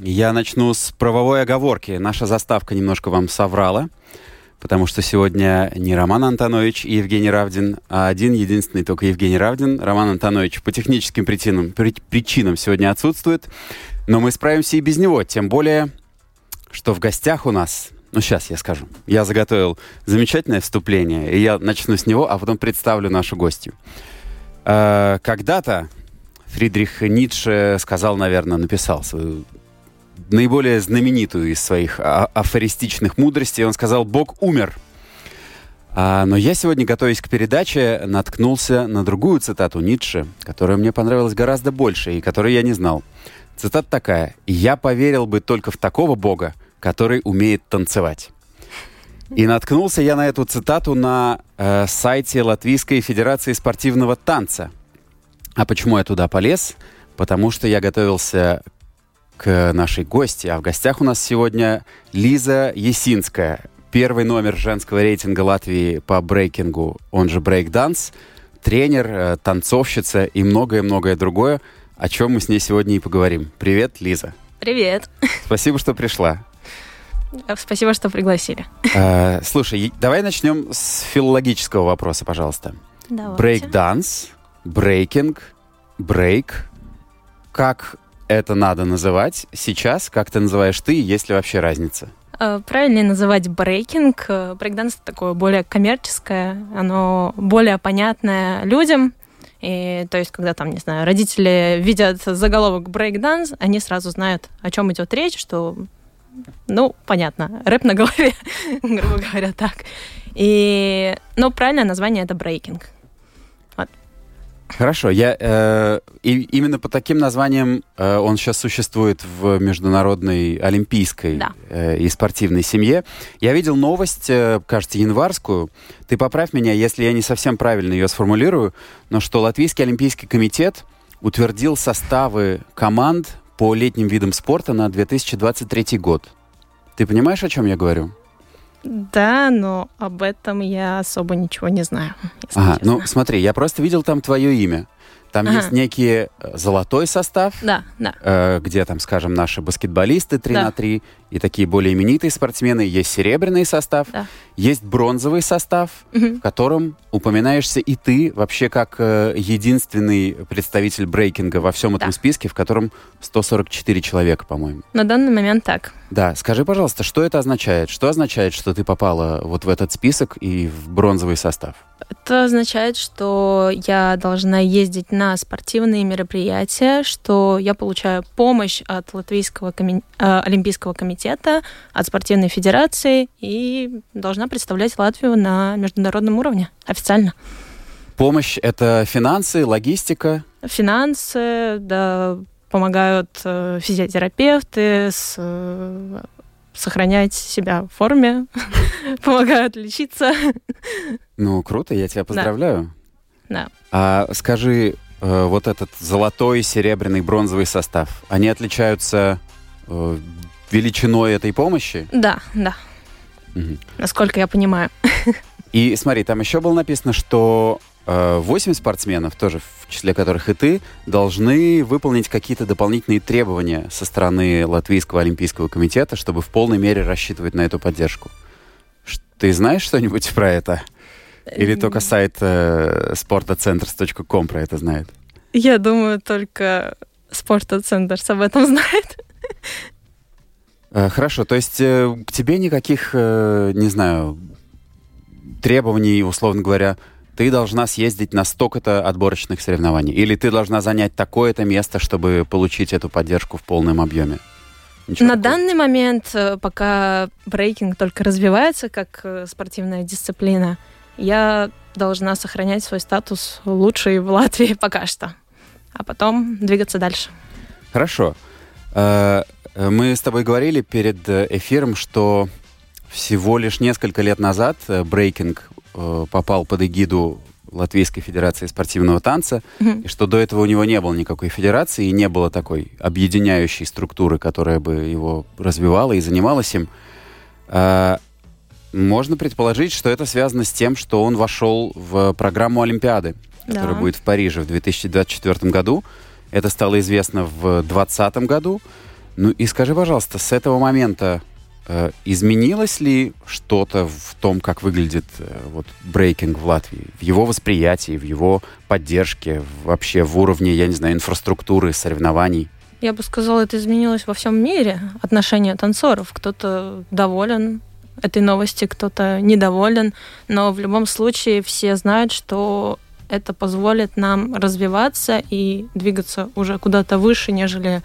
Я начну с правовой оговорки. Наша заставка немножко вам соврала, потому что сегодня не Роман Антонович и Евгений Равдин, а один единственный только Евгений Равдин. Роман Антонович по техническим причинам, при- причинам сегодня отсутствует, но мы справимся и без него, тем более, что в гостях у нас ну, сейчас я скажу. Я заготовил замечательное вступление, и я начну с него, а потом представлю нашу гостью. Э, Когда-то Фридрих Ницше сказал, наверное, написал свою наиболее знаменитую из своих а- афористичных мудростей. Он сказал «Бог умер». А, но я сегодня, готовясь к передаче, наткнулся на другую цитату Ницше, которая мне понравилась гораздо больше и которую я не знал. Цитата такая «Я поверил бы только в такого Бога, который умеет танцевать». И наткнулся я на эту цитату на э, сайте Латвийской Федерации спортивного танца. А почему я туда полез? Потому что я готовился к нашей гости. А в гостях у нас сегодня Лиза Есинская. Первый номер женского рейтинга Латвии по брейкингу, он же брейкданс. Тренер, э, танцовщица и многое-многое другое, о чем мы с ней сегодня и поговорим. Привет, Лиза. Привет. Спасибо, что пришла. Спасибо, что пригласили. Э, слушай, давай начнем с филологического вопроса, пожалуйста. Давайте. Брейк-данс, брейкинг, брейк. Как это надо называть сейчас? Как ты называешь ты? Есть ли вообще разница? Э, Правильнее называть брейкинг. Э, Брейкданс — такое более коммерческое, оно более понятное людям. И, то есть, когда там, не знаю, родители видят заголовок брейкданс, они сразу знают, о чем идет речь, что, ну, понятно, рэп на голове, грубо говоря, так. И, но правильное название — это брейкинг. Хорошо, я э, и именно по таким названиям э, он сейчас существует в международной олимпийской Да. э, и спортивной семье. Я видел новость, э, кажется, январскую. Ты поправь меня, если я не совсем правильно ее сформулирую, но что Латвийский олимпийский комитет утвердил составы команд по летним видам спорта на 2023 год. Ты понимаешь, о чем я говорю? Да, но об этом я особо ничего не знаю. Ага, честно. ну смотри, я просто видел там твое имя. Там Ага. есть некий э, золотой состав, Да, да. э, где там, скажем, наши баскетболисты 3 Да. на 3 и такие более именитые спортсмены. Есть серебряный состав, Да. есть бронзовый состав, Мгм. в котором упоминаешься и ты вообще как э, единственный представитель брейкинга во всем этом Да. списке, в котором 144 человека, по-моему. На данный момент так. Да, скажи, пожалуйста, что это означает? Что означает, что ты попала вот в этот список и в бронзовый состав? Это означает, что я должна ездить на спортивные мероприятия, что я получаю помощь от Латвийского коми- э, Олимпийского комитета, от спортивной федерации и должна представлять Латвию на международном уровне официально. Помощь — это финансы, логистика. Финансы, да, помогают э, физиотерапевты с, э, сохранять себя в форме, помогают лечиться. Ну, круто, я тебя поздравляю. Да. А скажи, э, вот этот золотой, серебряный, бронзовый состав, они отличаются величиной этой помощи? Да, да, Мгм. насколько я понимаю. И смотри, там еще было написано, что э, 8 спортсменов, тоже в числе которых и ты, должны выполнить какие-то дополнительные требования со стороны Латвийского олимпийского комитета, чтобы в полной мере рассчитывать на эту поддержку. Ты знаешь что-нибудь про это? Или только сайт э, sportacenters.com про это знает? Я думаю, только спортцентр об этом знает. Э, Хорошо, то есть э, к тебе никаких, э, не знаю, требований, условно говоря, ты должна съездить на столько-то отборочных соревнований, или ты должна занять такое-то место, чтобы получить эту поддержку в полном объеме? Ничего На такого? данный момент, пока брейкинг только развивается как спортивная дисциплина, я должна сохранять свой статус лучшей в Латвии пока что, а потом двигаться дальше. Хорошо. Э, Мы с тобой говорили перед э, эфиром, что всего лишь несколько лет назад э, брейкинг попал под эгиду Латвийской Федерации спортивного танца, Мгм. и что до этого у него не было никакой федерации, и не было такой объединяющей структуры, которая бы его развивала и занималась им. Можно предположить, что это связано с тем, что он вошел в программу Олимпиады, которая Да. будет в Париже в 2024 году. Это стало известно в 2020 году. Ну и скажи, пожалуйста, с этого момента э, изменилось ли что-то в том, как выглядит э, вот брейкинг в Латвии, в его восприятии, в его поддержке, вообще в уровне, я не знаю, инфраструктуры, соревнований? Я бы сказала, это изменилось во всем мире, отношение танцоров. Кто-то доволен этой новости, кто-то недоволен, но в любом случае все знают, что это позволит нам развиваться и двигаться уже куда-то выше, нежели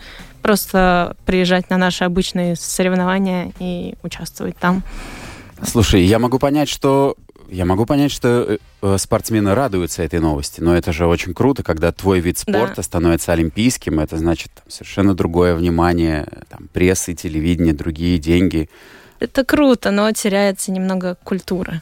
просто приезжать на наши обычные соревнования и участвовать там. Слушай, я могу понять, что я могу понять, что э, э, спортсмены радуются этой новости, но это же очень круто, когда твой вид Да. спорта становится олимпийским. Это значит там, совершенно другое внимание, там, прессы, телевидение, другие деньги. Это круто, но теряется немного культура.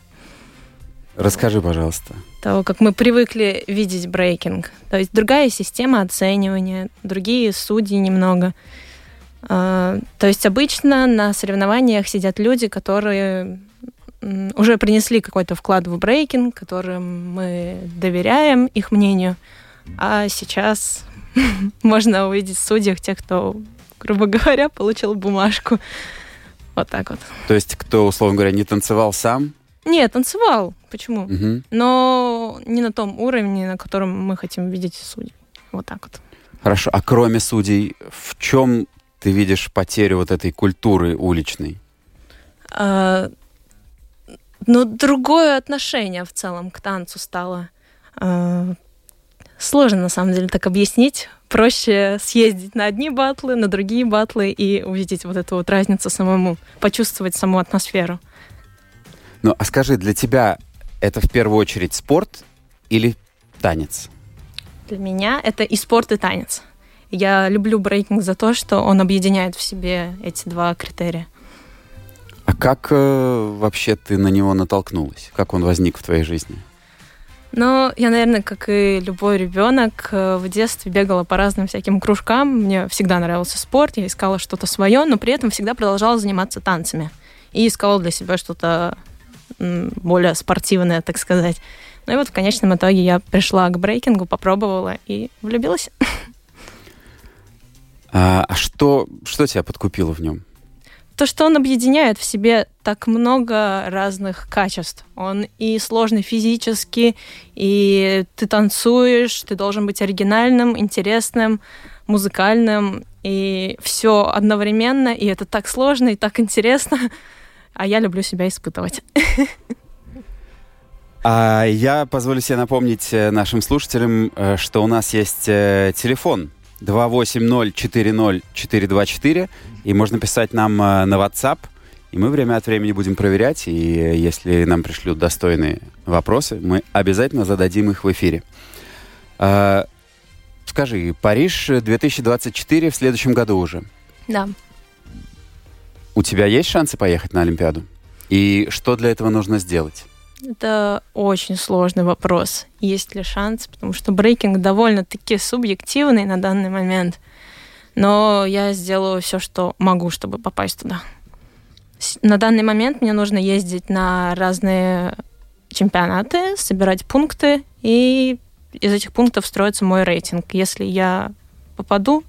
Расскажи, пожалуйста. того, как мы привыкли видеть брейкинг. То есть другая система оценивания, другие судьи немного. А, То есть обычно на соревнованиях сидят люди, которые уже принесли какой-то вклад в брейкинг, которым мы доверяем их мнению. А сейчас можно увидеть в судьях тех, кто, грубо говоря, получил бумажку. Вот так вот. То есть, кто, условно говоря, не танцевал сам, Нет, танцевал. Почему? мгм. но не на том уровне, на котором мы хотим видеть судей. Вот так вот. Хорошо. А кроме судей, в чем ты видишь потерю вот этой культуры уличной? А, ну, другое отношение в целом к танцу стало. А, сложно, на самом деле, так объяснить. Проще съездить на одни батлы, на другие батлы и увидеть вот эту вот разницу самому, почувствовать саму атмосферу. Ну, а скажи, для тебя это в первую очередь спорт или танец? Для меня это и спорт, и танец. Я люблю брейкинг за то, что он объединяет в себе эти два критерия. А как э, вообще ты на него натолкнулась? Как он возник в твоей жизни? Но я, наверное, как и любой ребенок, э, в детстве бегала по разным всяким кружкам. Мне всегда нравился спорт, я искала что-то свое, но при этом всегда продолжала заниматься танцами. И искала для себя что-то более спортивное, так сказать. Ну и вот в конечном итоге я пришла к брейкингу, попробовала и влюбилась. А, а что, что тебя подкупило в нем? То, что он объединяет в себе так много разных качеств. Он и сложный физически, и ты танцуешь, ты должен быть оригинальным, интересным, музыкальным, и все одновременно, и это так сложно и так интересно. А я люблю себя испытывать. А я позволю себе напомнить э, нашим слушателям, э, что у нас есть э, телефон 280-40-424, и можно писать нам на WhatsApp, и мы время от времени будем проверять, и если нам пришлют достойные вопросы, мы обязательно зададим их в эфире. А, Скажи, Париж 2024 в следующем году уже. Да. У тебя есть шансы поехать на Олимпиаду? И что для этого нужно сделать? Это очень сложный вопрос. Есть ли шанс? Потому что брейкинг довольно-таки субъективный на данный момент. Но я сделаю все, что могу, чтобы попасть туда. На данный момент мне нужно ездить на разные чемпионаты, собирать пункты, и из этих пунктов строится мой рейтинг. Если я попаду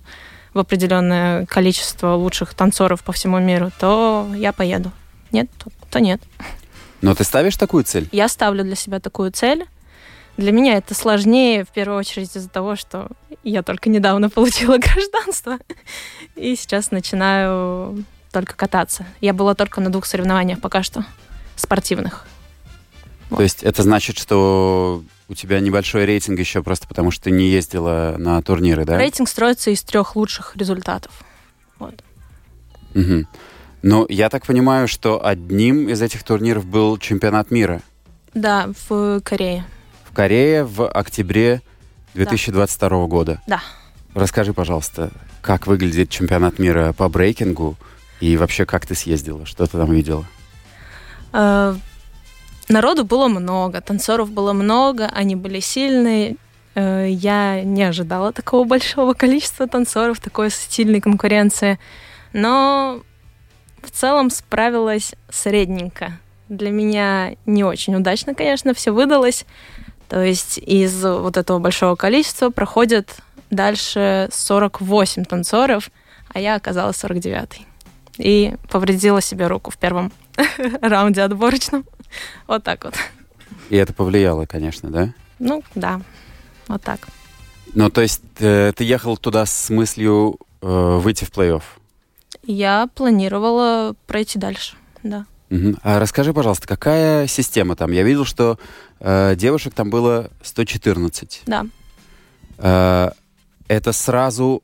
в определенное количество лучших танцоров по всему миру, то я поеду. Нет, то, то нет. Но ты ставишь такую цель? Я ставлю для себя такую цель. Для меня это сложнее, в первую очередь, из-за того, что я только недавно получила гражданство. И сейчас начинаю только кататься. Я была только на двух соревнованиях пока что, спортивных. То есть это значит, что у тебя небольшой рейтинг еще просто потому, что ты не ездила на турниры, да? Рейтинг строится из трех лучших результатов. Вот. Угу. Но я так понимаю, что одним из этих турниров был чемпионат мира Да, в Корее. в Корее в октябре 2022 года. Да. Расскажи, пожалуйста, как выглядит чемпионат мира по брейкингу и вообще как ты съездила, что ты там видела? Народу было много, танцоров было много, они были сильные. Э, Я не ожидала такого большого количества танцоров, такой сильной конкуренции. Но в целом справилась средненько. Для меня не очень удачно, конечно, все выдалось. То есть из вот этого большого количества проходит дальше 48 танцоров, а я оказалась 49-й. И повредила себе руку в первом раунде отборочном. Вот так вот. И это повлияло, конечно, да? Ну, да. Вот так. Ну, то есть э, ты ехал туда с мыслью э, выйти в плей-офф? Я планировала пройти дальше, да. Мгм. А расскажи, пожалуйста, какая система там? Я видел, что э, девушек там было 114. Да. Э, это сразу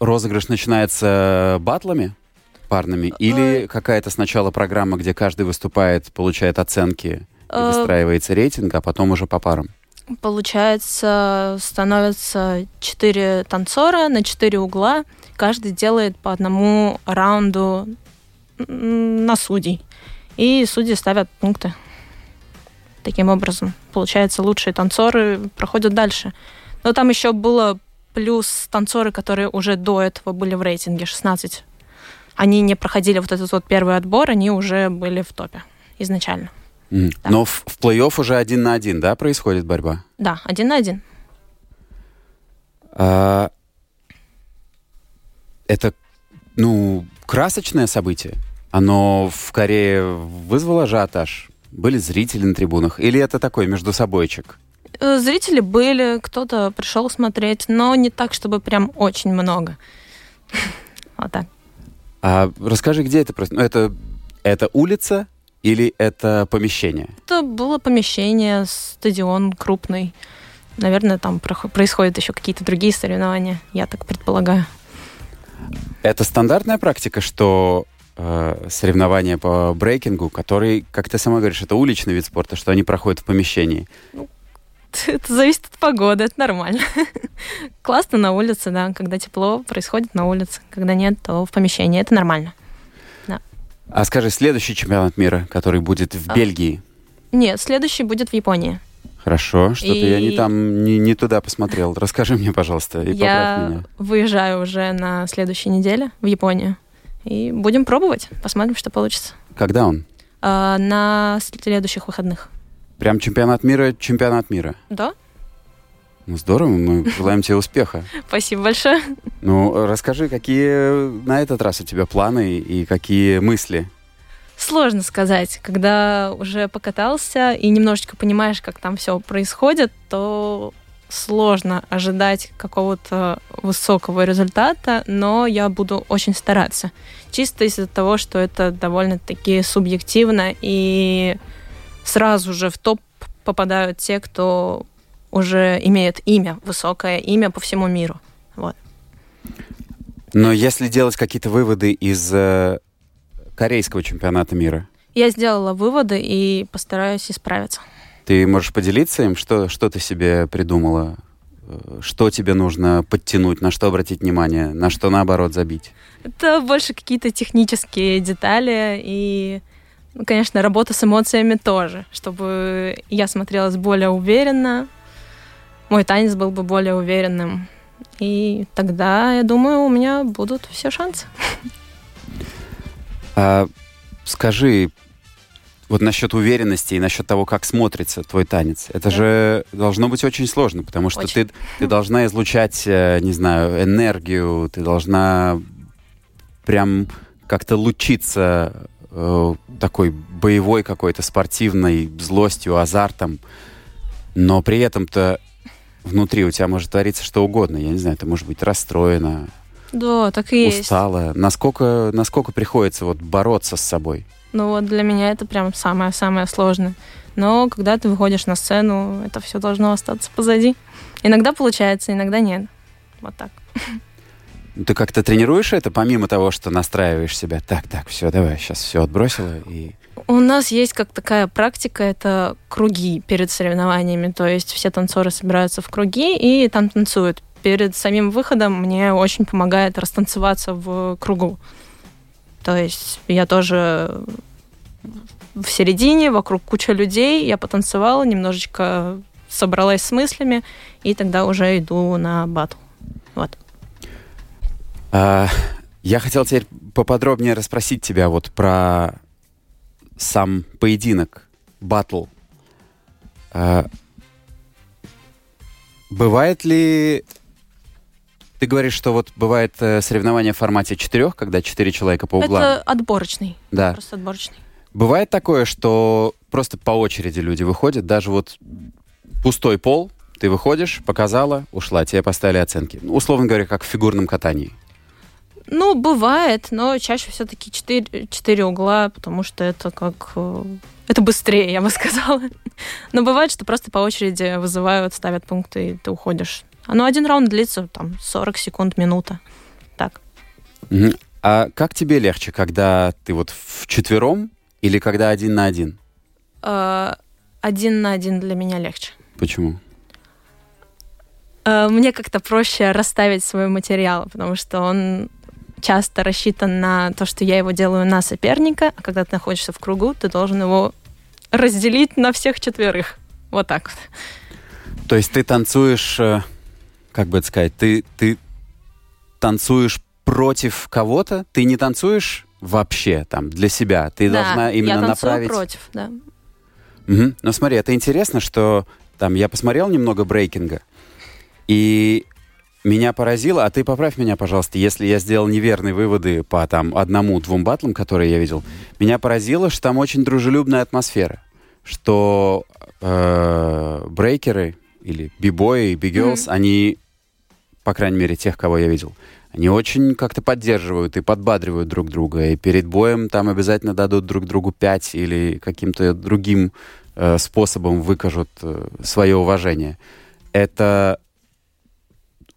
розыгрыш начинается батлами парными? Или какая-то сначала программа, где каждый выступает, получает оценки и Э, выстраивается рейтинг, а потом уже по парам? Получается, становятся четыре танцора на четыре угла. Каждый делает по одному раунду на судей. И судьи ставят пункты. Таким образом, получается, лучшие танцоры проходят дальше. Но там еще было плюс танцоры, которые уже до этого были в рейтинге 16. Они не проходили вот этот вот первый отбор, они уже были в топе изначально. Мгм. Да. Но в, в плей-офф уже один на один, да, происходит борьба? Да, один на один. А, это, ну, красочное событие. Оно в Корее вызвало ажиотаж. Были зрители на трибунах? Или это такой между собойчик? Э, Зрители были, кто-то пришел смотреть, но не так, чтобы прям очень много. Вот так. А расскажи, где это просто? Ну, это, это улица или это помещение? Это было помещение, стадион крупный. Наверное, там происходят еще какие-то другие соревнования, я так предполагаю. Это стандартная практика, что э, соревнования по брейкингу, который, как ты сама говоришь, это уличный вид спорта, что они проходят в помещении. Это зависит от погоды, это нормально. Классно на улице, да. Когда тепло, происходит на улице. Когда нет, то в помещении. Это нормально. А скажи, следующий чемпионат мира, который будет в А. Бельгии. Нет, следующий будет в Японии. Хорошо, что-то я не И- там, не, не туда посмотрел. Расскажи мне, пожалуйста, и поправь Я меня. выезжаю уже на следующей неделе в Японию. И будем пробовать. Посмотрим, что получится. Когда он? А, на следующих выходных. Прям чемпионат мира, чемпионат мира. Да? Ну, здорово, мы желаем тебе успеха. Спасибо большое. Ну, расскажи, какие на этот раз у тебя планы и какие мысли? Сложно сказать. Когда уже покатался и немножечко понимаешь, как там все происходит, то сложно ожидать какого-то высокого результата, но я буду очень стараться. Чисто из-за того, что это довольно-таки субъективно, и сразу же в топ попадают те, кто уже имеет имя, высокое имя по всему миру. Вот. Но если делать какие-то выводы из э, корейского чемпионата мира, Я сделала выводы и постараюсь исправиться. ты можешь поделиться им, что, что ты себе придумала? Э, Что тебе нужно подтянуть, на что обратить внимание, на что наоборот забить? Это больше какие-то технические детали и, ну, конечно, работа с эмоциями тоже, чтобы я смотрелась более уверенно, мой танец был бы более уверенным. И тогда, я думаю, у меня будут все шансы. А, скажи, вот насчет уверенности и насчет того, как смотрится твой танец. Это Да. же должно быть очень сложно, потому что Очень. ты, ты должна излучать, э, не знаю, энергию, ты должна прям как-то лучиться э, такой боевой какой-то спортивной злостью, азартом, но при этом-то внутри у тебя может твориться что угодно. Я не знаю, ты можешь быть расстроена, Да, так и есть. устала? Насколько, насколько приходится вот бороться с собой? Ну вот для меня это прям самое-самое сложное. Но когда ты выходишь на сцену, это все должно остаться позади. Иногда получается, иногда нет. Вот так. Ты как-то тренируешь это, помимо того, что настраиваешь себя? Так, так, все, давай, сейчас все отбросила и... У нас есть как такая практика, это круги перед соревнованиями. То есть все танцоры собираются в круги и там танцуют. Перед самим выходом мне очень помогает растанцеваться в кругу. То есть я тоже в середине, вокруг куча людей, я потанцевала, немножечко собралась с мыслями, и тогда уже иду на батл. Вот. А, я хотел теперь поподробнее расспросить тебя вот про сам поединок, батл. А, бывает ли... Ты говоришь, что вот бывает э, соревнование в формате четырех, когда четыре человека по углам. Это отборочный. Да. Просто отборочный. Бывает такое, что просто по очереди люди выходят, даже вот пустой пол, ты выходишь, показала, ушла, тебе поставили оценки. Ну, условно говоря, как в фигурном катании. Ну, бывает, но чаще все-таки четыре, четыре угла, потому что это как... э, Это быстрее, я бы сказала. Но бывает, что просто по очереди вызывают, ставят пункты, и ты уходишь. Но один раунд длится там 40 секунд, минута. Так. А как тебе легче, когда ты вот в четвером или когда один на один? Э, Один на один для меня легче. Почему? Э, Мне как-то проще расставить свой материал, потому что он часто рассчитан на то, что я его делаю на соперника, а когда ты находишься в кругу, ты должен его разделить на всех четверых. Вот так вот. То есть ты танцуешь, э, как бы это сказать, ты, ты танцуешь против кого-то? Ты не танцуешь вообще там для себя? Ты Да, должна именно я направить... против, да. Мгм. Ну смотри, это интересно, что там я посмотрел немного брейкинга, и меня поразило, а ты поправь меня, пожалуйста, если я сделал неверные выводы по там одному-двум батлам, которые я видел. Меня поразило, что там очень дружелюбная атмосфера, что э, брейкеры или бибои, бигелс, они, по крайней мере, тех, кого я видел, они очень как-то поддерживают и подбадривают друг друга. И перед боем там обязательно дадут друг другу пять или каким-то другим э, способом выкажут э, свое уважение. Это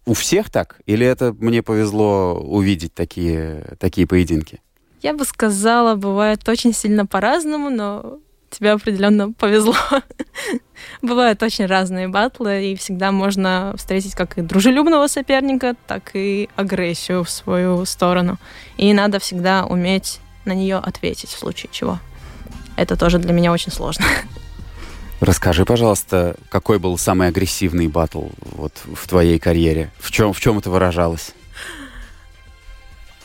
у всех так? Или это мне повезло увидеть такие, такие поединки? Я бы сказала, бывает очень сильно по-разному, но тебе определенно повезло. Бывают очень разные батлы, и всегда можно встретить как и дружелюбного соперника, так и агрессию в свою сторону. И надо всегда уметь на нее ответить в случае чего. Это тоже для меня очень сложно. Расскажи, пожалуйста, какой был самый агрессивный батл вот в твоей карьере? В чем, в чем это выражалось?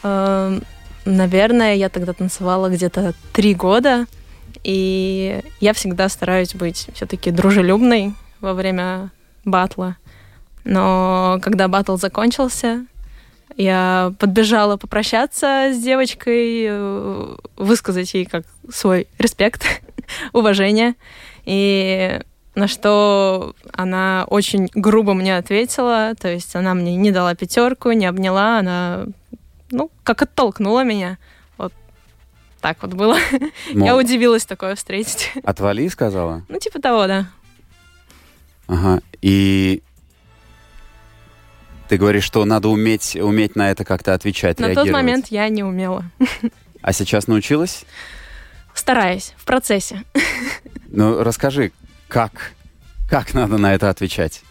Эм, Наверное, я тогда танцевала где-то три года, и я всегда стараюсь быть все-таки дружелюбной во время батла. Но когда батл закончился, я подбежала попрощаться с девочкой, э, высказать ей как свой респект, уважение. И на что она очень грубо мне ответила, то есть она мне не дала пятерку, не обняла, она, ну, как оттолкнула меня. Вот так вот было. Я Мол, удивилась такое встретить. Отвали, сказала? Ну, типа того, да. Ага. И ты говоришь, что надо уметь, уметь на это как-то отвечать, На тот момент я не умела. А сейчас научилась? Стараюсь, в процессе. Ну, расскажи, как? Как надо на это отвечать?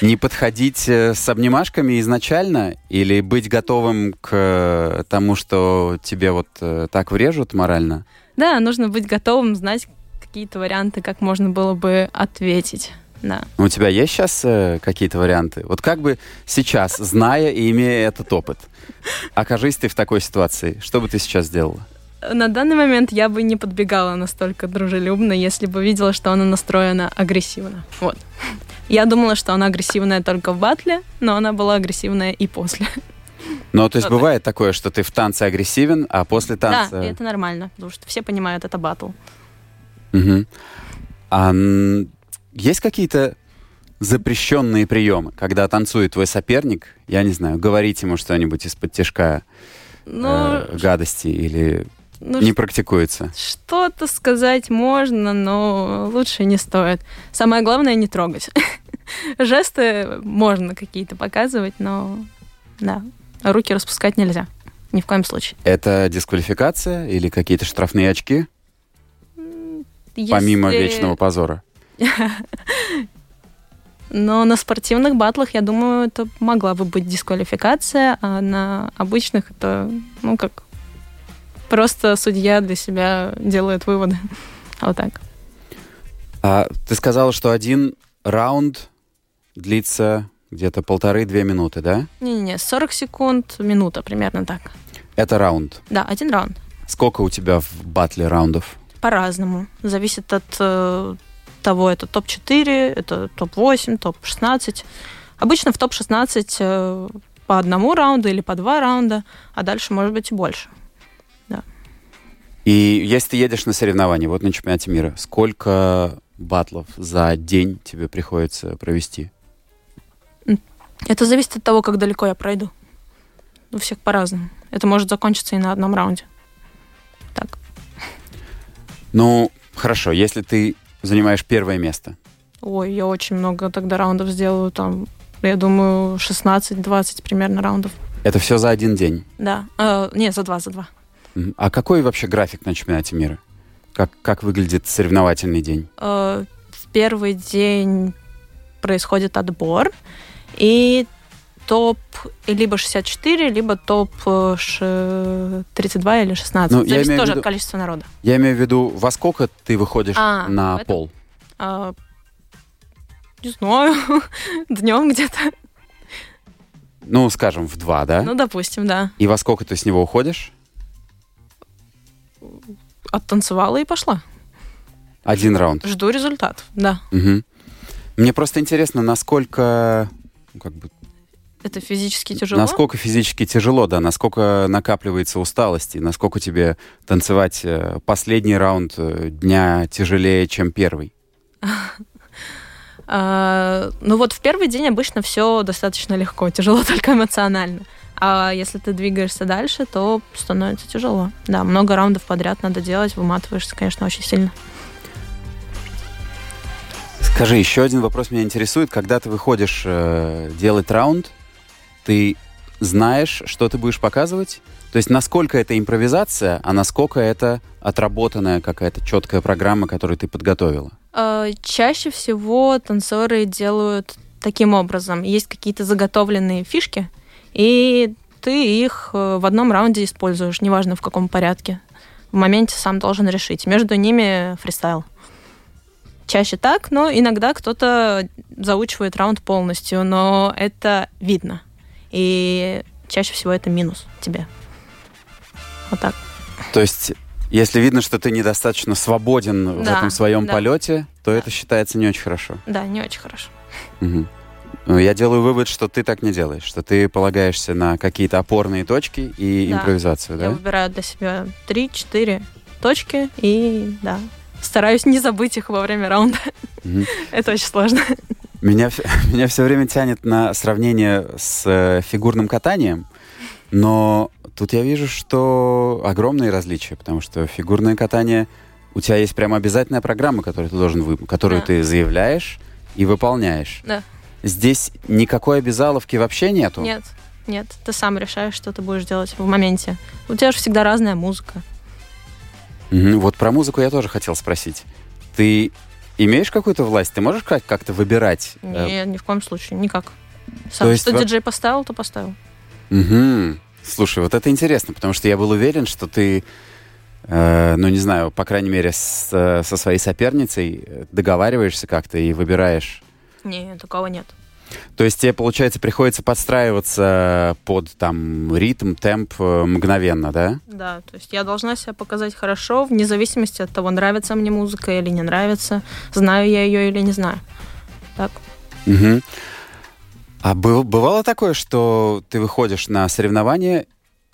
Не подходить э, с обнимашками изначально или быть готовым к э, тому, что тебе вот э, так врежут морально? Да, нужно быть готовым, знать какие-то варианты, как можно было бы ответить. Да. У тебя есть сейчас э, какие-то варианты? Вот как бы сейчас, зная и имея этот опыт, окажись ты в такой ситуации, что бы ты сейчас сделала? На данный момент я бы не подбегала настолько дружелюбно, если бы видела, что она настроена агрессивно. Вот. Я думала, что она агрессивная только в батле, но она была агрессивная и после. Ну, то есть Вот. бывает такое, что ты в танце агрессивен, а после танца... Да, это нормально, потому что все понимают, это батл. Мгм. А есть какие-то запрещенные приемы, когда танцует твой соперник, я не знаю, говорить ему что-нибудь из-под тяжка Ну, э, гадости или ну, не практикуется? что-то сказать можно, но лучше не стоит. Самое главное не трогать. Жесты можно какие-то показывать, но да, руки распускать нельзя. Ни в коем случае. Это дисквалификация или какие-то штрафные очки, помимо Если- вечного позора? Но на спортивных батлах, я думаю, это могла бы быть дисквалификация, а на обычных это, ну, как просто судья для себя делает выводы. Вот так. А ты сказала, что один раунд длится где-то полторы-две минуты, да? Не-не-не, 40 секунд, минута, примерно так. Это раунд. Да, один раунд. Сколько у тебя в батле раундов? По-разному. Зависит от э, того, это топ-4, это топ-8, топ-16. Обычно в топ-16 э, по одному раунду или по два раунда, а дальше может быть и больше. И если ты едешь на соревнования, вот на чемпионате мира, сколько батлов за день тебе приходится провести? Это зависит от того, как далеко я пройду. У всех по-разному. Это может закончиться и на одном раунде. Так. Ну, хорошо, если ты занимаешь первое место, Ой, я очень много тогда раундов сделаю. Там, я думаю, 16-20 примерно раундов. это все за один день. Да. Э, не, за два, за два. А какой вообще график на чемпионате мира? Как, как выглядит соревновательный день? Э, в первый день происходит отбор, и топ либо 64, либо топ э, ш- 32 или 16. Ну, Зависит тоже виду- от количества народа. Я имею в виду, во сколько ты выходишь А, на этом? пол? А, не знаю, днем где-то. Ну, скажем, в два, да? Ну, допустим, да. И во сколько ты с него уходишь? Оттанцевала и пошла. Один раунд. Жду результат, да. Мгм. Мне просто интересно, насколько, ну, как бы, Это физически тяжело. насколько физически тяжело, да, насколько накапливается усталость, и насколько тебе танцевать э, последний раунд э, дня тяжелее, чем первый. А, ну вот в первый день обычно все достаточно легко, тяжело только эмоционально. А если ты двигаешься дальше, то становится тяжело. Да, много раундов подряд надо делать, выматываешься, конечно, очень сильно. Скажи, еще один вопрос меня интересует. Когда ты выходишь э, делать раунд, ты знаешь, что ты будешь показывать? То есть насколько это импровизация, а насколько это отработанная какая-то четкая программа, которую ты подготовила? А, Чаще всего танцоры делают таким образом. Есть какие-то заготовленные фишки, и ты их э, в одном раунде используешь, неважно в каком порядке. В моменте сам должен решить. Между ними фристайл. Чаще так, но иногда кто-то заучивает раунд полностью, но это видно. И чаще всего это минус тебе. Вот так. То есть, если видно, что ты недостаточно свободен в Да, этом своем да. полете, то Да. это считается не очень хорошо. Да, не очень хорошо. Мгм. Ну, Я делаю вывод, что ты так не делаешь, что ты полагаешься на какие-то опорные точки и Да. импровизацию, Я да? выбираю для себя 3-4 точки и, да, стараюсь не забыть их во время раунда. Мгм. Это очень сложно. Меня, меня все время тянет на сравнение с э, фигурным катанием, но тут я вижу, что огромные различия, потому что фигурное катание у тебя есть прямо обязательная программа, которую ты должен вы, которую Да. ты заявляешь и выполняешь. Да. Здесь никакой обязаловки вообще нету. Нет, нет, ты сам решаешь, что ты будешь делать в моменте. У тебя же всегда разная музыка. Мгм. Вот про музыку я тоже хотел спросить. Ты имеешь какую-то власть? Ты можешь как- как-то выбирать? э, Нет, ни в коем случае, никак. Сам То есть что во- диджей поставил, то поставил. Мгм. Слушай, вот это интересно, потому что я был уверен, что ты, э, ну не знаю, по крайней мере, с, э, со своей соперницей э, договариваешься как-то и выбираешь. Не, такого нет. То есть тебе, получается, приходится подстраиваться под там ритм, темп э, мгновенно, да? Да, то есть я должна себя показать хорошо, вне зависимости от того, нравится мне музыка или не нравится, знаю я ее или не знаю. Так. Мгм. А быв- бывало такое, что ты выходишь на соревнования,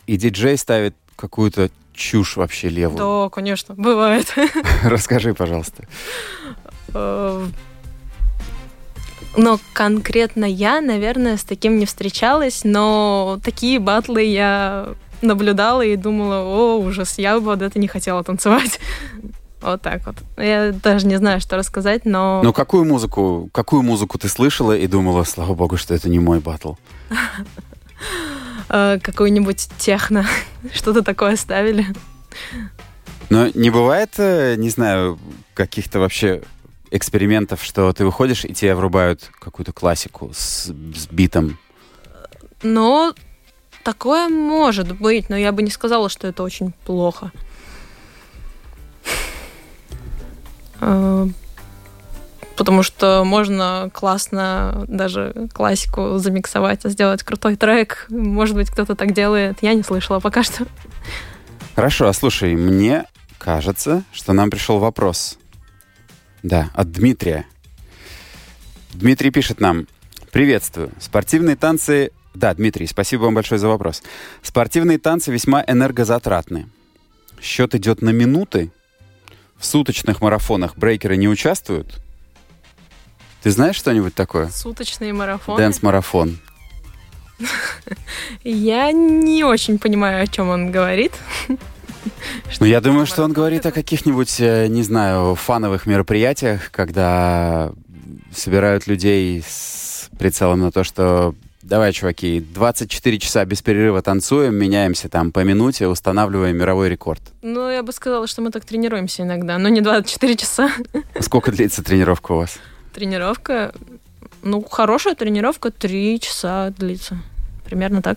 и диджей ставит какую-то чушь вообще левую? Да, конечно, бывает. Расскажи, пожалуйста. Но конкретно я, наверное, с таким не встречалась, но такие батлы я наблюдала и думала, о, ужас, я бы вот это не хотела танцевать. Вот так вот. Я даже не знаю, что рассказать, но... Ну, какую музыку, какую музыку ты слышала и думала, слава богу, что это не мой батл? Э, какую-нибудь техно, что-то такое ставили. Но не бывает, э, не знаю, каких-то вообще экспериментов, что ты выходишь и тебе врубают какую-то классику с, с битом? Но такое может быть, но я бы не сказала, что это очень плохо. Э, потому что можно классно даже классику замиксовать, сделать крутой трек. Может быть, кто-то так делает. Я не слышала пока что. Хорошо, а слушай, мне кажется, что нам пришел вопрос. Да, от Дмитрия. Дмитрий пишет нам. Приветствую. Спортивные танцы... Да, Дмитрий, спасибо вам большое за вопрос. Спортивные танцы весьма энергозатратны. Счет идет на минуты. В суточных марафонах брейкеры не участвуют. Ты знаешь что-нибудь такое? Суточные марафоны. Дэнс-марафон. Я не очень понимаю, о чем он говорит. Ну, я думаю, что он говорит о каких-нибудь, э, не знаю, фановых мероприятиях, когда собирают людей с прицелом на то, что давай, чуваки, 24 часа без перерыва танцуем, меняемся там по минуте, устанавливаем мировой рекорд. Ну, я бы сказала, что мы так тренируемся иногда, но не 24 часа. Сколько длится тренировка у вас? Тренировка, ну, хорошая тренировка 3 часа длится. Примерно так.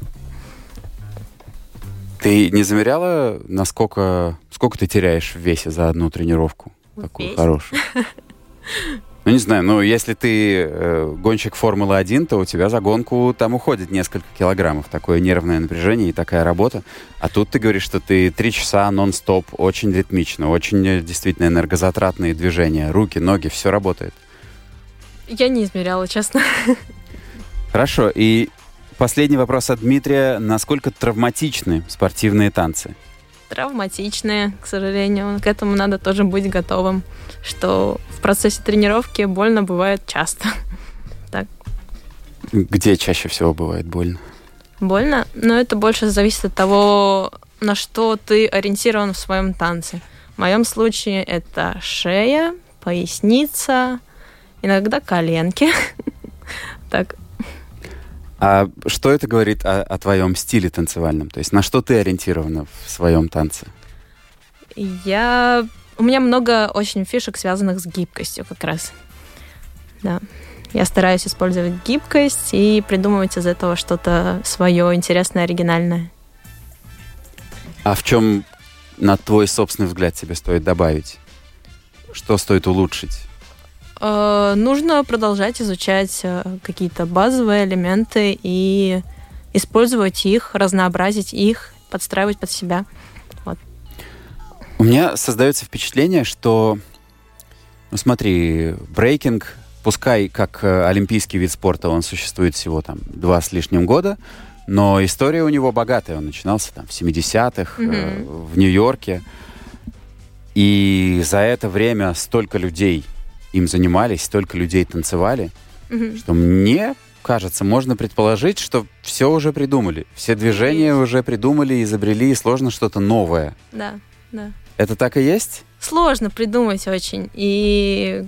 Ты не замеряла, насколько сколько ты теряешь в весе за одну тренировку? Такую Весь? хорошую. Ну, не знаю, ну, если ты э, гонщик Формулы-1, то у тебя за гонку там уходит несколько килограммов. Такое нервное напряжение и такая работа. А тут ты говоришь, что ты три часа нон-стоп, очень ритмично, очень э, действительно энергозатратные движения. Руки, ноги, все работает. Я не измеряла, честно. Хорошо, и последний вопрос от Дмитрия. Насколько травматичны спортивные танцы? Травматичные, к сожалению. К этому надо тоже быть готовым, что в процессе тренировки больно бывает часто. Так, Где чаще всего бывает больно? больно, но это больше зависит от того, на что ты ориентирован в своем танце. В моем случае это шея, поясница, иногда коленки. Так, А что это говорит о, о твоем стиле танцевальном? То есть на что ты ориентирована в своем танце? я... У меня много очень фишек, связанных с гибкостью как раз. Да. Я стараюсь использовать гибкость и придумывать из этого что-то свое интересное, оригинальное. А в чем, на твой собственный взгляд, тебе стоит добавить? Что стоит улучшить? Э, нужно продолжать изучать э, какие-то базовые элементы и использовать их, разнообразить их, подстраивать под себя. У меня создается впечатление, что, ну смотри, брейкинг, пускай как э, олимпийский вид спорта, он существует всего там два с лишним года, но история у него богатая. Он начинался там в 70-х э, в Нью-Йорке. И за это время столько людей им занимались, столько людей танцевали, Мгм. что мне кажется, можно предположить, что все уже придумали. Все движения уже придумали, изобрели, и сложно что-то новое. Да, да. Это так и есть? Сложно придумать очень. И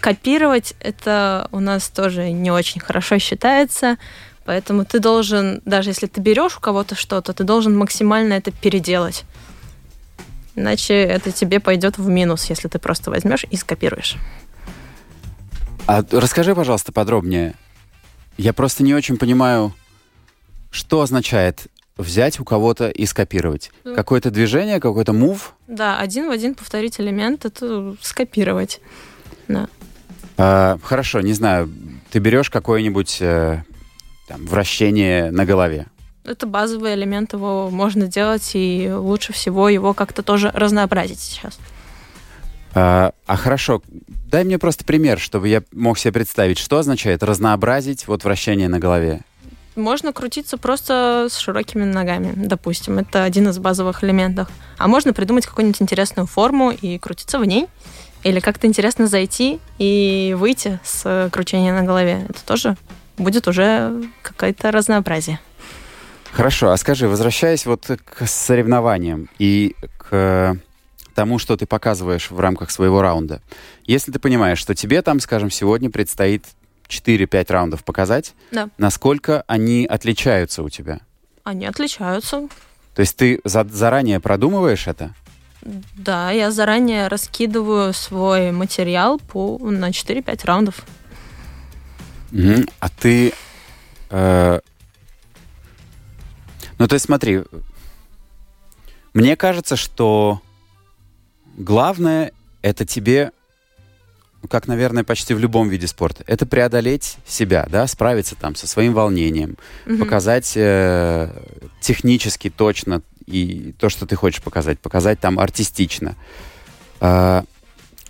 копировать это у нас тоже не очень хорошо считается. Поэтому ты должен, даже если ты берешь у кого-то что-то, ты должен максимально это переделать. Иначе это тебе пойдет в минус, если ты просто возьмешь и скопируешь. А расскажи, пожалуйста, подробнее. Я просто не очень понимаю, что означает взять у кого-то и скопировать. Ну. Какое-то движение, какой-то мув. Да, один в один повторить элемент это скопировать. Да. А, хорошо, не знаю, ты берешь какое-нибудь э, там, вращение на голове. Это базовый элемент, его можно делать, и лучше всего его как-то тоже разнообразить сейчас. А, а хорошо, дай мне просто пример, чтобы я мог себе представить, что означает разнообразить вот вращение на голове. Можно крутиться просто с широкими ногами, допустим. Это один из базовых элементов. А можно придумать какую-нибудь интересную форму и крутиться в ней. или как-то интересно зайти и выйти с кручения на голове. Это тоже будет уже какое-то разнообразие. Хорошо, а скажи, возвращаясь вот к соревнованиям и к тому, что ты показываешь в рамках своего раунда, если ты понимаешь, что тебе там, скажем, сегодня предстоит 4-5 раундов показать, Да. насколько они отличаются у тебя? Они отличаются. То есть ты за- заранее продумываешь это? Да, я заранее раскидываю свой материал по, на 4-5 раундов. Мгм. А ты... э, Ну, то есть смотри, мне кажется, что главное это тебе, ну, как, наверное, почти в любом виде спорта, это преодолеть себя, да, справиться там со своим волнением, Мгм. показать э, технически точно и то, что ты хочешь показать, показать там артистично. А,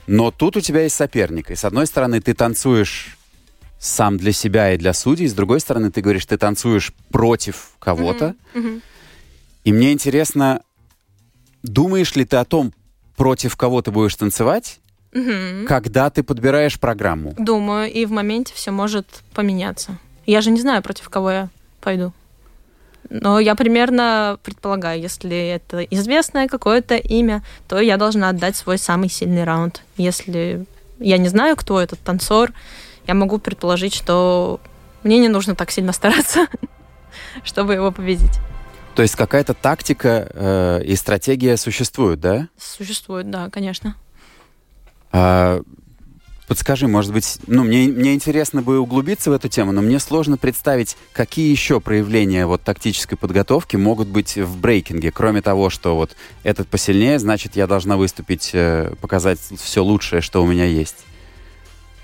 но тут у тебя есть соперник, и с одной стороны ты танцуешь сам для себя и для судей, с другой стороны ты говоришь, ты танцуешь против кого-то. Мгм. И мне интересно, думаешь ли ты о том, против кого ты будешь танцевать, Мгм. когда ты подбираешь программу? Думаю, и в моменте все может поменяться. Я же не знаю, против кого я пойду. Но я примерно предполагаю, если это известное какое-то имя, то я должна отдать свой самый сильный раунд. Если я не знаю, кто этот танцор, я могу предположить, что мне не нужно так сильно стараться, чтобы его победить. То есть какая-то тактика э, и стратегия существует, да? Существует, да, конечно. А, подскажи, может быть, ну, мне, мне интересно бы углубиться в эту тему, но мне сложно представить, какие еще проявления вот тактической подготовки могут быть в брейкинге, кроме того, что вот этот посильнее, значит, я должна выступить, э, показать все лучшее, что у меня есть.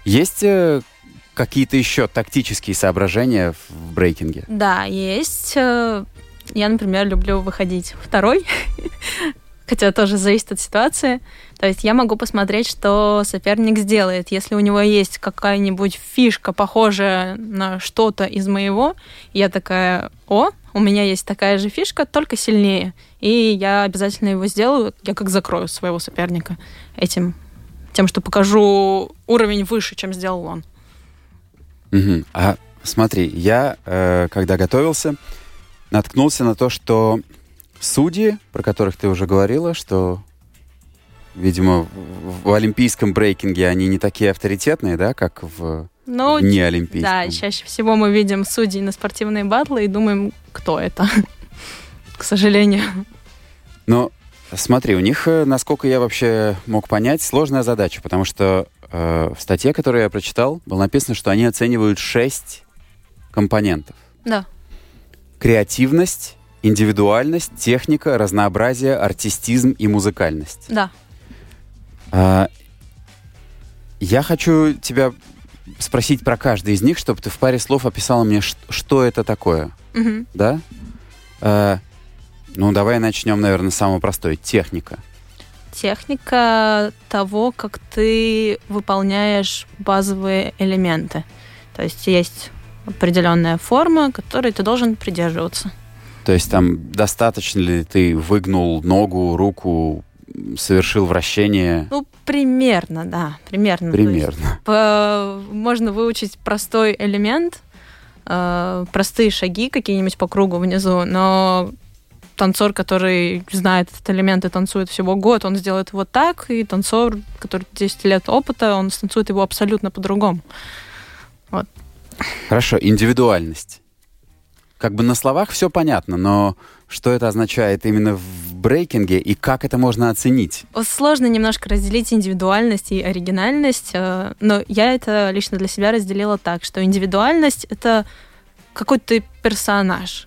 Есть э, какие-то еще тактические соображения в брейкинге? Да, есть. Я, например, люблю выходить второй, хотя тоже зависит от ситуации. То есть я могу посмотреть, что соперник сделает. Если у него есть какая-нибудь фишка, похожая на что-то из моего, я такая, о, у меня есть такая же фишка, только сильнее. И я обязательно его сделаю, я как закрою своего соперника этим, тем, что покажу уровень выше, чем сделал он. Мгм. А смотри, я, э, когда готовился, наткнулся на то, что судьи, про которых ты уже говорила, что, видимо, в, в олимпийском брейкинге они не такие авторитетные, да, как в Ну, неолимпийском. Да, чаще всего мы видим судей на спортивные батлы и думаем, кто это. К сожалению. Но смотри, у них, э, насколько я вообще мог понять, сложная задача, потому что э, в статье, которую я прочитал, было написано, что они оценивают шесть компонентов. Да. Креативность, индивидуальность, техника, разнообразие, артистизм и музыкальность. Да. А, я хочу тебя спросить про каждый из них, чтобы ты в паре слов описала мне, что это такое, Мгм. да? А, ну, давай начнем, наверное, с самого простой. Техника. Техника того, как ты выполняешь базовые элементы. То есть есть определенная форма, которой ты должен придерживаться. То есть там достаточно ли ты выгнул ногу, руку, совершил вращение? Ну, примерно, да, примерно. То есть Примерно. по- можно выучить простой элемент, э, простые шаги какие-нибудь по кругу внизу, но танцор, который знает этот элемент и танцует всего год, он сделает вот так, и танцор, который 10 лет опыта, он станцует его абсолютно по-другому. Хорошо, индивидуальность. Как бы на словах все понятно, но что это означает именно в брейкинге и как это можно оценить? Сложно немножко разделить индивидуальность и оригинальность, э, но я это лично для себя разделила так, что индивидуальность — это какой-то персонаж,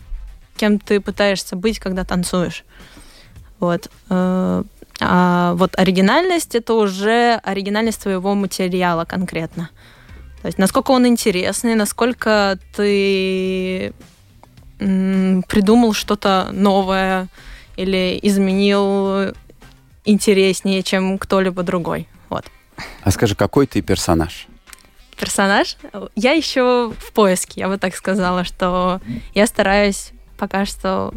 кем ты пытаешься быть, когда танцуешь. Вот. Э, А вот оригинальность — это уже оригинальность твоего материала конкретно. То есть насколько он интересный, насколько ты придумал что-то новое или изменил интереснее, чем кто-либо другой. Вот. А скажи, какой ты персонаж? Персонаж? Я еще в поиске, я бы так сказала, что я стараюсь пока что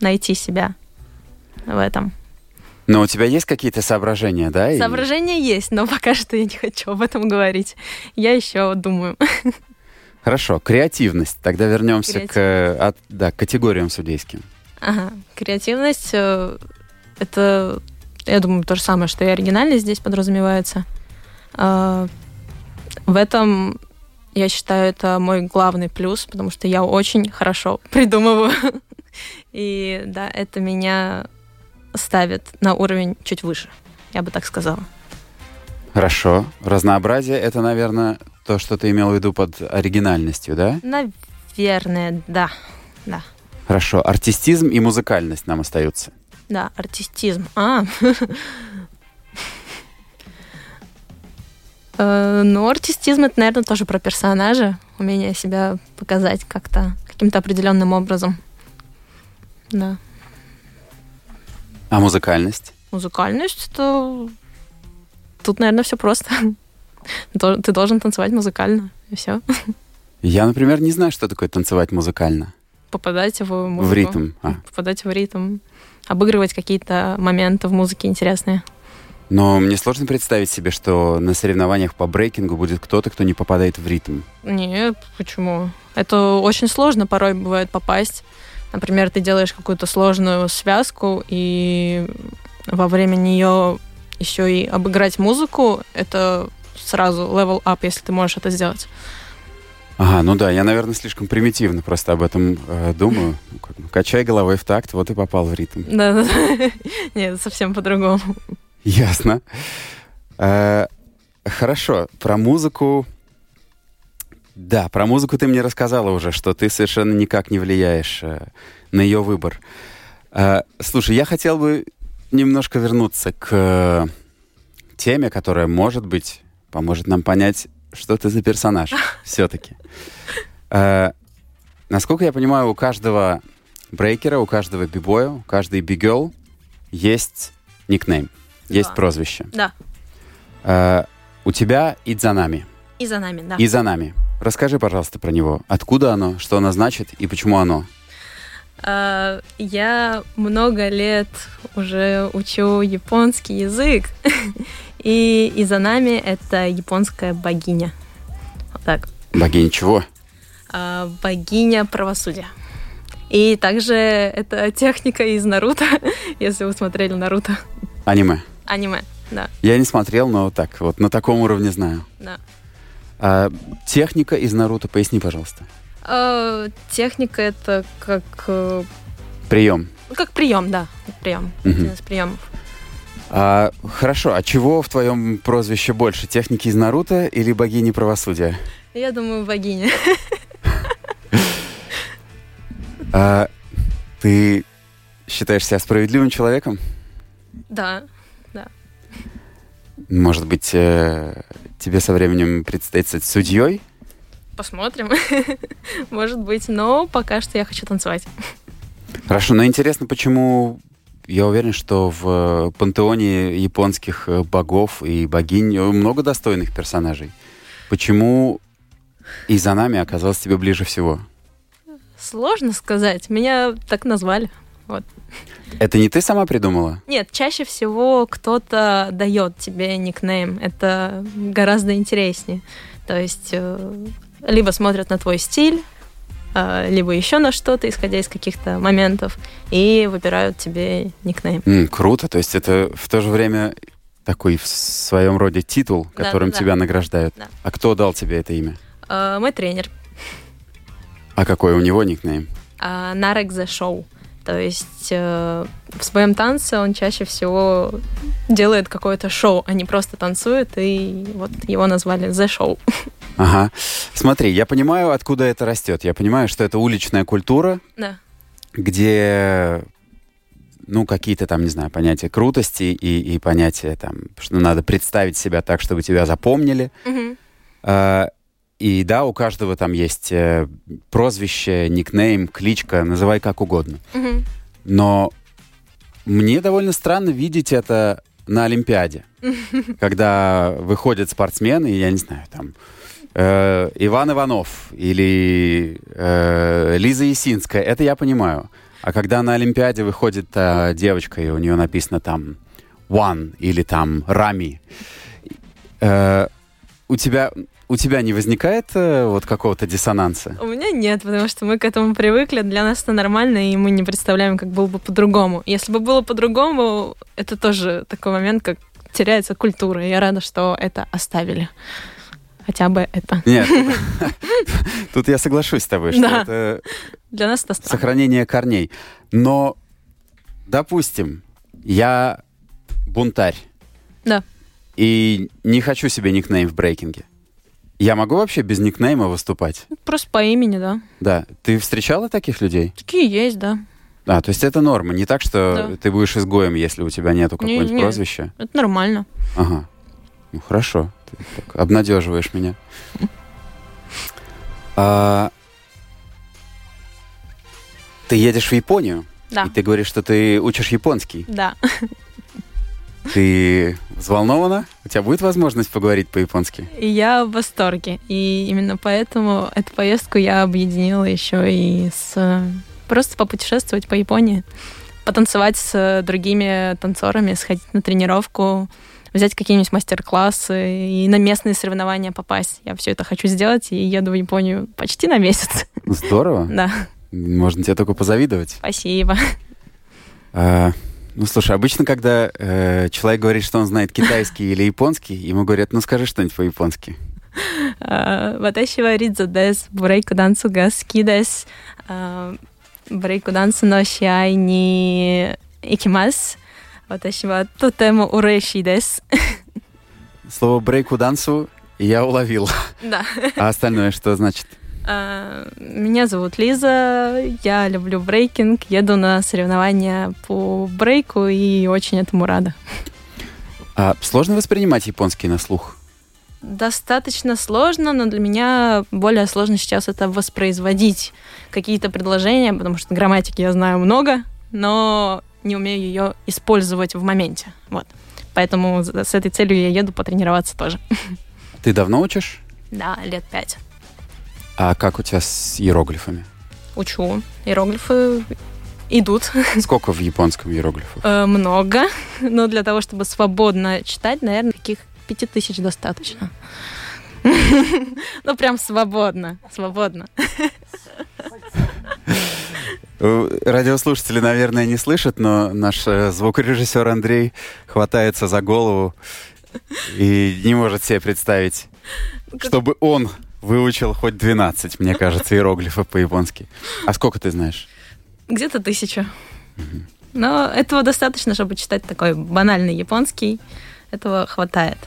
найти себя в этом. Но у тебя есть какие-то соображения, да? и- Соображения есть, но пока что я не хочу об этом говорить. Я еще думаю. Хорошо, креативность. Тогда вернемся к, э, от- да, к категориям судейским. Ага. Креативность э, это, я думаю, то же самое, что и оригинальность здесь подразумевается. А, В этом я считаю, это мой главный плюс, потому что я очень хорошо придумываю. И да, это меня ставит на уровень чуть выше, я бы так сказала. Хорошо. Разнообразие — это, наверное, то, что ты имел в виду под оригинальностью, да? Наверное, да. Да. Хорошо. Артистизм и музыкальность нам остаются. Да, артистизм. А. Э, Ну, артистизм это, наверное, тоже про персонажа. Умение себя показать как-то каким-то определенным образом. Да. А музыкальность? Музыкальность это. Тут, наверное, все просто. Ты должен танцевать музыкально, и все. Я, например, не знаю, что такое танцевать музыкально. Попадать в музыку. В ритм. А. Попадать в ритм. Обыгрывать какие-то моменты в музыке интересные. Но мне сложно представить себе, что на соревнованиях по брейкингу будет кто-то, кто не попадает в ритм. Нет, почему? Это очень сложно порой бывает попасть. Например, ты делаешь какую-то сложную связку, и во время нее еще и обыграть музыку, это сразу level up, если ты можешь это сделать. Ага, ну да, я, наверное, слишком примитивно просто об этом э, думаю. Ну, как бы, Качай головой в такт, вот и попал в ритм. Да, да, да. Нет, совсем по-другому. Ясно. Э, хорошо, про музыку... Да, про музыку ты мне рассказала уже, что ты совершенно никак не влияешь э, на ее выбор. Э, слушай, я хотел бы немножко вернуться к э, теме, которая, может быть, поможет нам понять, что ты за персонаж все-таки. Э, насколько я понимаю, у каждого брейкера, у каждого бибоя, у каждой бигел есть никнейм, есть Да. прозвище. Да, Э, у тебя и за нами. и за нами, да. И за нами. Расскажи, пожалуйста, про него. Откуда оно, что оно значит и почему оно? А, Я много лет уже учу японский язык, и, и за нами это японская богиня. Вот так. Богиня чего? А, Богиня правосудия. И также это техника из Наруто, если вы смотрели Наруто. Аниме. Аниме, да, Я не смотрел, но так вот на таком уровне знаю. да. А, техника из Наруто, поясни, пожалуйста. А, Техника это как, э, Прием. ну, как прием, да, прием. Мгм. Один из приемов. А, хорошо, а чего в твоем прозвище больше? Техники из Наруто или богини правосудия? Я думаю, богиня. А, ты считаешь себя справедливым человеком? Да, Может быть, э, тебе со временем предстоит стать судьей? посмотрим. Может быть, но пока что я хочу танцевать. Хорошо, но интересно, почему я уверен, что в э, пантеоне японских э, богов и богинь э, много достойных персонажей. Почему и за нами оказалось тебе ближе всего? Сложно сказать. Меня так назвали. Это не ты сама придумала? Нет, чаще всего кто-то дает тебе никнейм. Это гораздо интереснее. То есть э, либо смотрят на твой стиль, э, либо еще на что-то, исходя из каких-то моментов, и выбирают тебе никнейм. М, круто, то есть это в то же время такой в своем роде титул, Да, которым да, да. тебя награждают. Да. А кто дал тебе это имя? Э, Мой тренер А какой у него никнейм? Нарек The Show. То есть э, в своем танце он чаще всего делает какое-то шоу, а не просто танцует, и вот его назвали The Show. Ага. Смотри, я понимаю, откуда это растет. Я понимаю, что это уличная культура, Да. где, ну, какие-то там, не знаю, понятия крутости и, и понятия там, что надо представить себя так, чтобы тебя запомнили. Мгм. А, и да, у каждого там есть э, прозвище, никнейм, кличка, называй как угодно. Мгм. Но мне довольно странно видеть это на Олимпиаде, когда выходят спортсмены, я не знаю, там э, Иван Иванов или э, Лиза Есинская, это я понимаю. А когда на Олимпиаде выходит э, девочка, и у нее написано там One или там Рами. Э, у тебя у тебя не возникает э, вот какого-то диссонанса? У меня нет, потому что мы к этому привыкли, для нас это нормально, и мы не представляем, как было бы по-другому. Если бы было по-другому, это тоже такой момент, как теряется культура. Я рада, что это оставили. Хотя бы это. Нет, тут я соглашусь с тобой, что Да. это Для нас это странно. сохранение корней. Но, допустим, я бунтарь. Да. И не хочу себе никнейм в брейкинге. Я могу вообще без никнейма выступать? Просто по имени, да. Да. Ты встречала таких людей? Такие есть, да. А, то есть это норма. Не так, что Да. ты будешь изгоем, если у тебя нету Не- какого-нибудь не. прозвища? Это нормально. Ага. Ну, хорошо. Ты так обнадеживаешь меня. А, Ты едешь в Японию, Да. и ты говоришь, что ты учишь японский. Да. Ты взволнована? У тебя будет возможность поговорить по-японски? И я в восторге. И именно поэтому эту поездку я объединила еще и с... Просто попутешествовать по Японии. Потанцевать с другими танцорами, сходить на тренировку, взять какие-нибудь мастер-классы и на местные соревнования попасть. Я все это хочу сделать и еду в Японию почти на месяц. Здорово. Да, Можно тебе только позавидовать. спасибо. А, ну, слушай, обычно, когда э, человек говорит, что он знает китайский или японский, ему говорят, ну, скажи что-нибудь по-японски. あー私はリゾです。ブレイクダンスが好きです。あーブレイクダンスの試合に行きます。私はとても嬉しいです。 Слово брейку дансу я уловил. Да. А остальное что значит? А, Меня зовут Лиза, я люблю брейкинг, еду на соревнования по брейку и очень этому рада. А сложно воспринимать японский на слух? Достаточно сложно, но для меня более сложно сейчас это воспроизводить какие-то предложения, потому что грамматики я знаю много, но не умею ее использовать в моменте. Вот. Поэтому с этой целью я еду потренироваться тоже. Ты давно учишь? Да, лет пять. А как у тебя с иероглифами? Учу. Иероглифы идут Сколько в японском иероглифов? Э, много, но для того, чтобы свободно читать, наверное, таких пяти тысяч достаточно. Ну, прям свободно, свободно. Э, Радиослушатели, наверное, не слышат, но наш э, звукорежиссер Андрей хватается за голову и не может себе представить, чтобы он выучил хоть 12, мне кажется, иероглифов по-японски. А сколько ты знаешь? Где-то тысяча. Но этого достаточно, чтобы читать такой банальный японский. Этого хватает.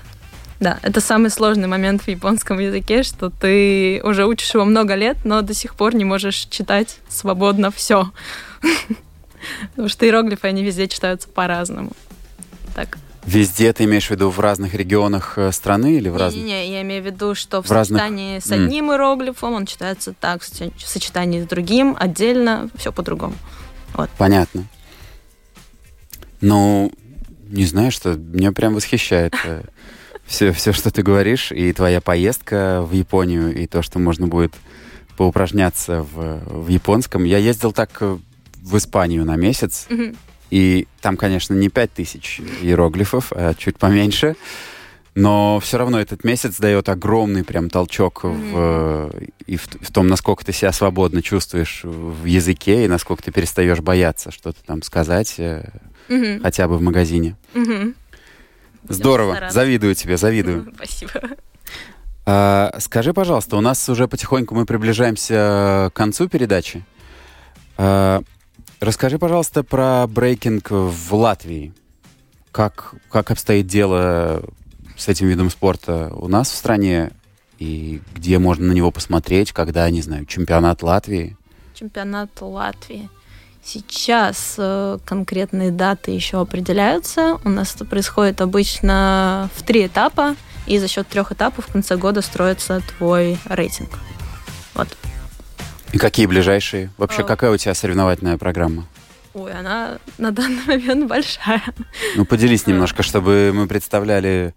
Да, это самый сложный момент в японском языке, что ты уже учишь его много лет, но до сих пор не можешь читать свободно все. Потому что иероглифы, они везде читаются по-разному. Так. Везде ты имеешь в виду в разных регионах э, страны или в разных? Не-не-не, я имею в виду, что в, В разных- сочетании с М. одним иероглифом он читается так, в соч- в сочетании с другим, отдельно, все по-другому. Понятно. Ну, не знаю, что меня прям восхищает все, все, что ты говоришь, и твоя поездка в Японию, и то, что можно будет поупражняться в, в японском. Я ездил так э, в Испанию на месяц, Мгм. И там, конечно, не пять тысяч иероглифов, а чуть поменьше. Но все равно этот месяц дает огромный прям толчок в, э, и в, в том, насколько ты себя свободно чувствуешь в языке, и насколько ты перестаешь бояться что-то там сказать, Мгм. хотя бы в магазине. Мгм. Здорово, завидую тебе, завидую. Спасибо. А, скажи, пожалуйста, у нас уже потихоньку мы приближаемся к концу передачи. А, расскажи, пожалуйста, про брейкинг в Латвии. Как, как обстоит дело с этим видом спорта у нас в стране? И где можно на него посмотреть, когда, не знаю, чемпионат Латвии? Чемпионат Латвии. Сейчас э, конкретные даты еще определяются. У нас это происходит обычно в три этапа, и за счет трех этапов в конце года строится твой рейтинг. Вот. И какие ближайшие? Вообще, А. какая у тебя соревновательная программа? Ой, она на данный момент большая. Ну, поделись немножко, чтобы мы представляли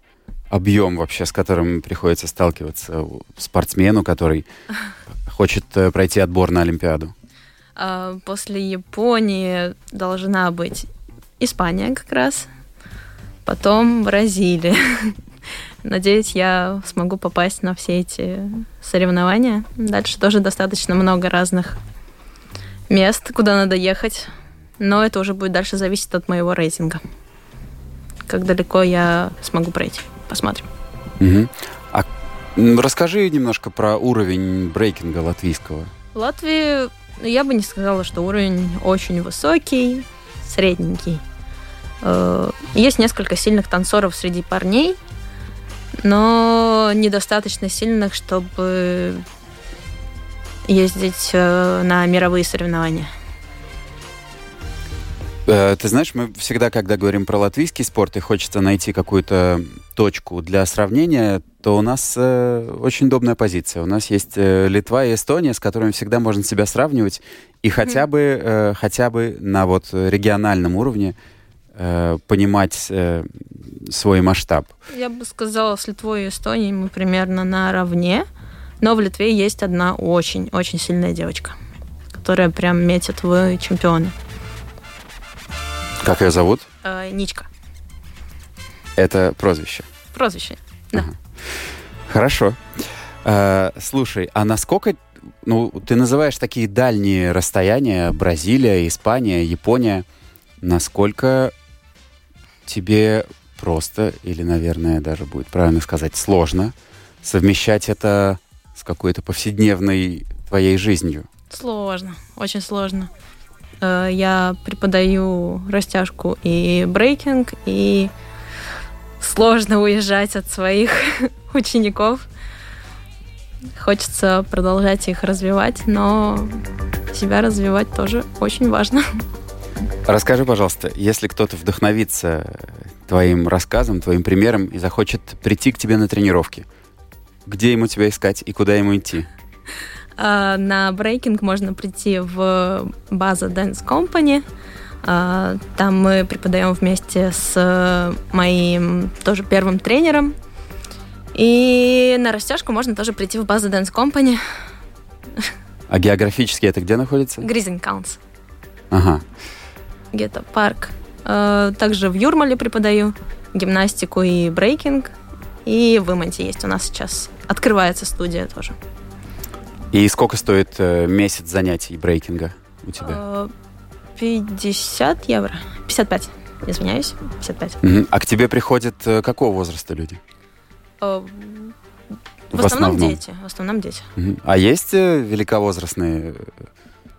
объем вообще, с которым приходится сталкиваться спортсмену, который хочет э, пройти отбор на Олимпиаду. А, После Японии должна быть Испания как раз. потом Бразилия. Надеюсь, я смогу попасть на все эти соревнования. Дальше тоже достаточно много разных мест, куда надо ехать. Но это уже будет дальше зависеть от моего рейтинга. Как далеко я смогу пройти. Посмотрим. Мгм. А расскажи немножко про уровень брейкинга латвийского. В Латвии ну, я бы не сказала, что уровень очень высокий, средненький. Э, Есть несколько сильных танцоров среди парней, но недостаточно сильных, чтобы ездить э, на мировые соревнования. Э, Ты знаешь, мы всегда, когда говорим про латвийский спорт и хочется найти какую-то точку для сравнения, то у нас э, очень удобная позиция. У нас есть э, Литва и Эстония, с которыми всегда можно себя сравнивать, и хотя бы, э, хотя бы на вот региональном уровне э, понимать э, свой масштаб. Я бы сказала, с Литвой и Эстонией мы примерно наравне, но в Литве есть одна очень-очень сильная девочка, которая прям метит в чемпионы. Как ее зовут? Э, Ничка. Это прозвище. Прозвище. Да. Хорошо. Э, слушай, а насколько, ну, ты называешь такие дальние расстояния, Бразилия, Испания, Япония, насколько тебе просто, или, наверное, даже будет правильно сказать, сложно совмещать это с какой-то повседневной твоей жизнью? Сложно, очень сложно. Э, Я преподаю растяжку и брейкинг, и сложно уезжать от своих учеников. Хочется продолжать их развивать, но себя развивать тоже очень важно. Расскажи, пожалуйста, если кто-то вдохновится твоим рассказом, твоим примером и захочет прийти к тебе на тренировки, где ему тебя искать и куда ему идти? А, На брейкинг можно прийти в база Dance Company. А, Там мы преподаем вместе с моим тоже первым тренером. И на растяжку можно тоже прийти в базу Dance Company. А географически это где находится? Гризинг Counts. Ага. Где-то парк. А, Также в Юрмале преподаю гимнастику и брейкинг. И в Иманте есть у нас сейчас. Открывается студия тоже. И сколько стоит э, месяц занятий брейкинга у тебя? А, 50 евро. 55. Извиняюсь. 55. Мгм. А к тебе приходят э, какого возраста люди? Э, В, В основном, основном. дети. В основном дети. А есть э, великовозрастные э,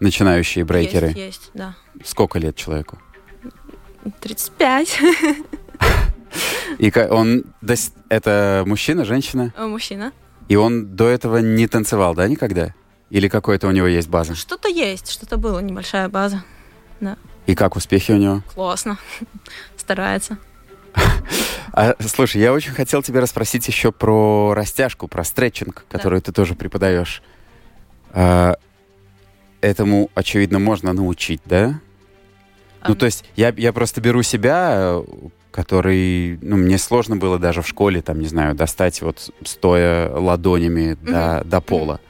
начинающие брейкеры? Есть, есть, да. Сколько лет человеку? 35. И он это мужчина, женщина? Э, Мужчина. И он до этого не танцевал, да, никогда? Или какой-то у него есть база? Что-то есть, что-то было, небольшая база. И как успехи у него? Классно. Старается. А, слушай, я очень хотел тебя расспросить еще про растяжку, про стретчинг, которую ты тоже преподаешь. А, этому, очевидно, можно научить, да? Ну, А, то есть я, я просто беру себя, который, ну, мне сложно было даже в школе, там, не знаю, достать вот стоя ладонями до, до пола.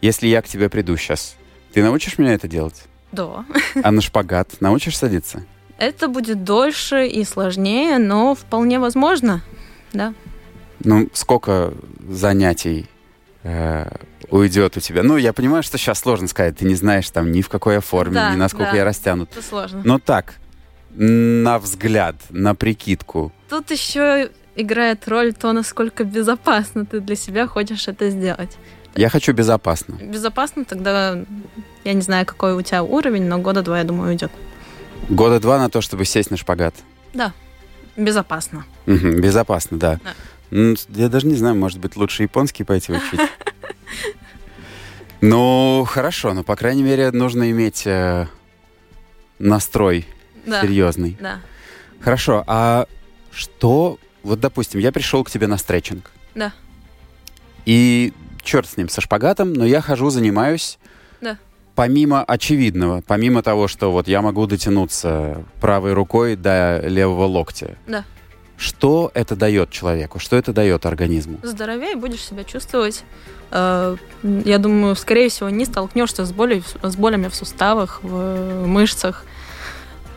Если я к тебе приду сейчас, ты научишь меня это делать? Да. А на шпагат научишь садиться? Это будет дольше и сложнее, но вполне возможно. Да. Ну, сколько занятий э, уйдет у тебя? Ну, я понимаю, что сейчас сложно сказать. Ты не знаешь там ни в какой я форме, Да, ни насколько да. я растянут. Это сложно. Но так, на взгляд, на прикидку. Тут еще играет роль то, насколько безопасно ты для себя хочешь это сделать. Я хочу безопасно. Безопасно тогда, я не знаю, какой у тебя уровень, но года два, я думаю, уйдет. Года два на то, чтобы сесть на шпагат. Да, безопасно. Мгм, безопасно, да. Да. Ну, я даже не знаю, может быть, лучше японский пойти учить. Ну, хорошо, но, по крайней мере, нужно иметь э, настрой Да, серьезный. да, Хорошо, а что... Вот, допустим, я пришел к тебе на стретчинг. Да. И черт с ним, со шпагатом, но я хожу, занимаюсь. Да. Помимо очевидного, помимо того, что вот я могу дотянуться правой рукой до левого локтя. Да. Что это дает человеку? Что это дает организму? здоровее будешь себя чувствовать. Э, Я думаю, скорее всего, не столкнешься с, болью, с болями в суставах, в мышцах.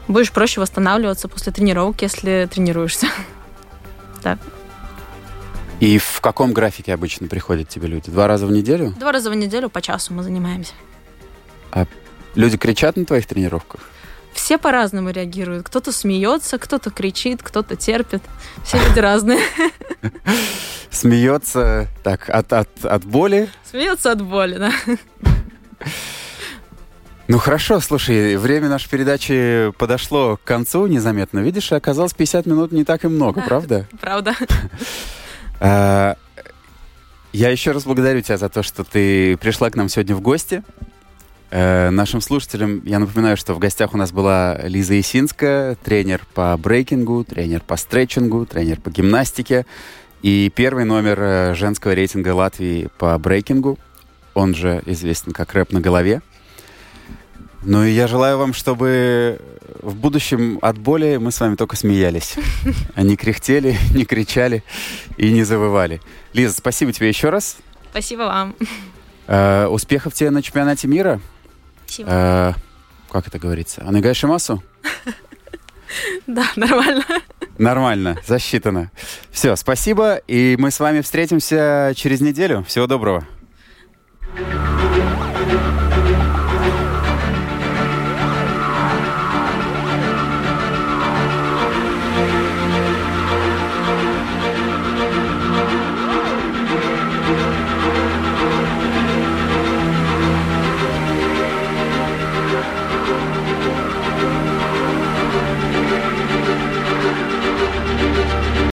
Будешь проще восстанавливаться после тренировки, если тренируешься. Да. И в каком графике обычно приходят тебе люди? Два раза в неделю? Два раза в неделю по часу мы занимаемся. Люди кричат на твоих тренировках? Все по-разному реагируют. Кто-то смеется, кто-то кричит, кто-то терпит. Все люди разные. Смеется так от, от, от боли? Смеется от боли, да. Ну хорошо, слушай, время нашей передачи подошло к концу незаметно. Видишь, оказалось 50 минут не так и много, правда? Правда. А, Я еще раз благодарю тебя за то, что ты пришла к нам сегодня в гости. Э, Нашим слушателям я напоминаю, что в гостях у нас была Лиза Исинская, тренер по брейкингу, тренер по стретчингу, тренер по гимнастике и первый номер э, женского рейтинга Латвии по брейкингу. Он же известен как рэп на голове. Ну и я желаю вам, чтобы в будущем от боли мы с вами только смеялись. А не кряхтели, не кричали и не завывали. Лиза, спасибо тебе еще раз. Спасибо вам. Э, успехов тебе на чемпионате мира. Спасибо. Э, как это говорится? Анагайшимасу? Да, нормально. Нормально, засчитано. Все, спасибо, и мы с вами встретимся через неделю. Всего доброго. thank you